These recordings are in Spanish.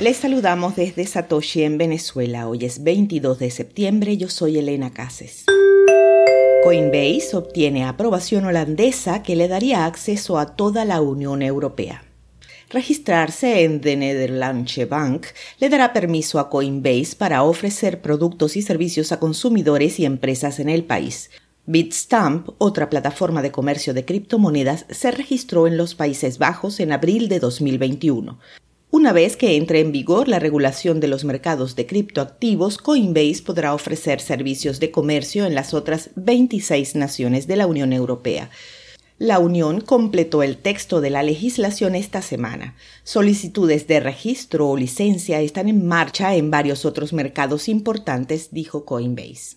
Les saludamos desde Satoshi en Venezuela. Hoy es 22 de septiembre. Yo soy Elena Cases. Coinbase obtiene aprobación holandesa que le daría acceso a toda la Unión Europea. Registrarse en The Nederlandsche Bank le dará permiso a Coinbase para ofrecer productos y servicios a consumidores y empresas en el país. Bitstamp, otra plataforma de comercio de criptomonedas, se registró en los Países Bajos en abril de 2021. Una vez que entre en vigor la regulación de los mercados de criptoactivos, Coinbase podrá ofrecer servicios de comercio en las otras 26 naciones de la Unión Europea. La Unión completó el texto de la legislación esta semana. Solicitudes de registro o licencia están en marcha en varios otros mercados importantes, dijo Coinbase.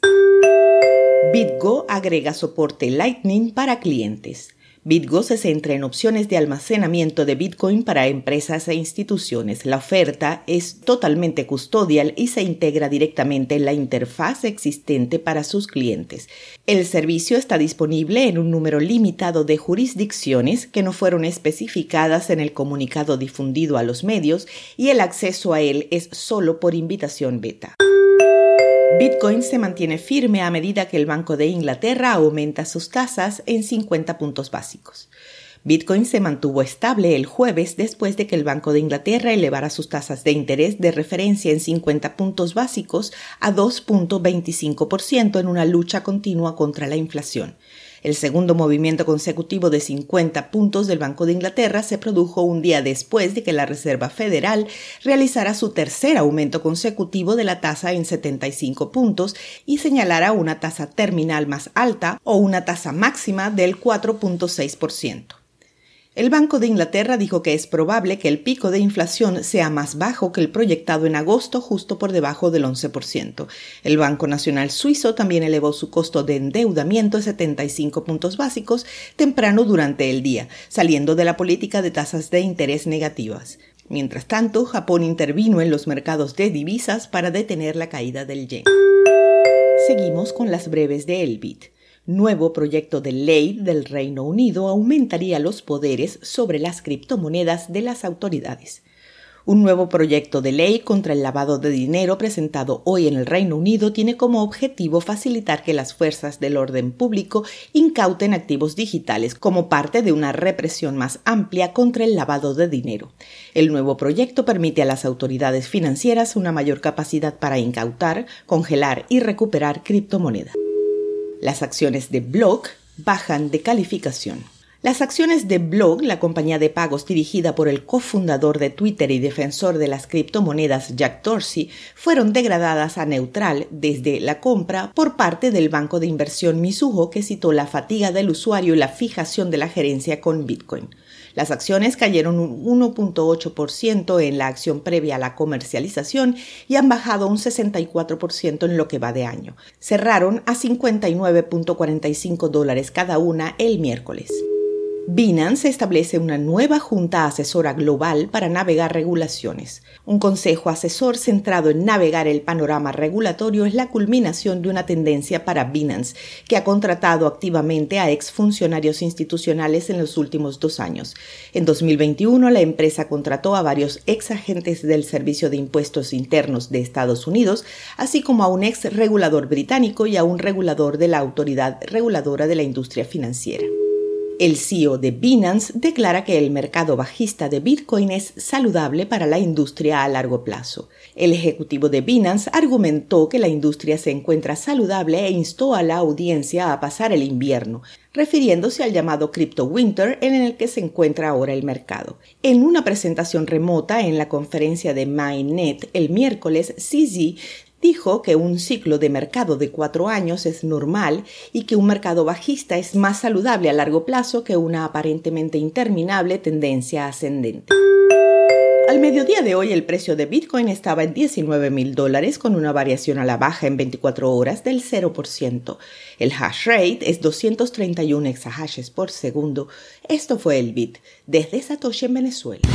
BitGo agrega soporte Lightning para clientes. BitGo se centra en opciones de almacenamiento de Bitcoin para empresas e instituciones. La oferta es totalmente custodial y se integra directamente en la interfaz existente para sus clientes. El servicio está disponible en un número limitado de jurisdicciones que no fueron especificadas en el comunicado difundido a los medios y el acceso a él es solo por invitación beta. Bitcoin se mantiene firme a medida que el Banco de Inglaterra aumenta sus tasas en 50 puntos básicos. Bitcoin se mantuvo estable el jueves después de que el Banco de Inglaterra elevara sus tasas de interés de referencia en 50 puntos básicos a 2.25% en una lucha continua contra la inflación. El segundo movimiento consecutivo de 50 puntos del Banco de Inglaterra se produjo un día después de que la Reserva Federal realizara su tercer aumento consecutivo de la tasa en 75 puntos y señalara una tasa terminal más alta o una tasa máxima del 4.6%. El Banco de Inglaterra dijo que es probable que el pico de inflación sea más bajo que el proyectado en agosto, justo por debajo del 11%. El Banco Nacional Suizo también elevó su costo de endeudamiento a 75 puntos básicos temprano durante el día, saliendo de la política de tasas de interés negativas. Mientras tanto, Japón intervino en los mercados de divisas para detener la caída del yen. Seguimos con las breves de Elbit nuevo proyecto de ley del Reino Unido aumentaría los poderes sobre las criptomonedas de las autoridades. Un nuevo proyecto de ley contra el lavado de dinero presentado hoy en el Reino Unido tiene como objetivo facilitar que las fuerzas del orden público incauten activos digitales como parte de una represión más amplia contra el lavado de dinero. El nuevo proyecto permite a las autoridades financieras una mayor capacidad para incautar, congelar y recuperar criptomonedas. Las acciones de Block bajan de calificación. Las acciones de Block, la compañía de pagos dirigida por el cofundador de Twitter y defensor de las criptomonedas Jack Dorsey, fueron degradadas a neutral desde la compra por parte del banco de inversión Mizuho que citó la fatiga del usuario y la fijación de la gerencia con Bitcoin. Las acciones cayeron un 1.8% en la acción previa a la comercialización y han bajado un 64% en lo que va de año. Cerraron a 59.45 dólares cada una el miércoles. Binance establece una nueva junta asesora global para navegar regulaciones. Un consejo asesor centrado en navegar el panorama regulatorio es la culminación de una tendencia para Binance, que ha contratado activamente a exfuncionarios institucionales en los últimos dos años. En 2021, la empresa contrató a varios ex agentes del Servicio de Impuestos Internos de Estados Unidos, así como a un ex regulador británico y a un regulador de la Autoridad Reguladora de la Industria Financiera. El CEO de Binance declara que el mercado bajista de Bitcoin es saludable para la industria a largo plazo. El ejecutivo de Binance argumentó que la industria se encuentra saludable e instó a la audiencia a pasar el invierno, refiriéndose al llamado Crypto Winter en el que se encuentra ahora el mercado. En una presentación remota en la conferencia de MindNet el miércoles, CZ dijo que un ciclo de mercado de cuatro años es normal y que un mercado bajista es más saludable a largo plazo que una aparentemente interminable tendencia ascendente. Al mediodía de hoy el precio de Bitcoin estaba en 19 mil dólares con una variación a la baja en 24 horas del 0%. El hash rate es 231 exahashes por segundo. Esto fue el Bit desde Satoshi en Venezuela.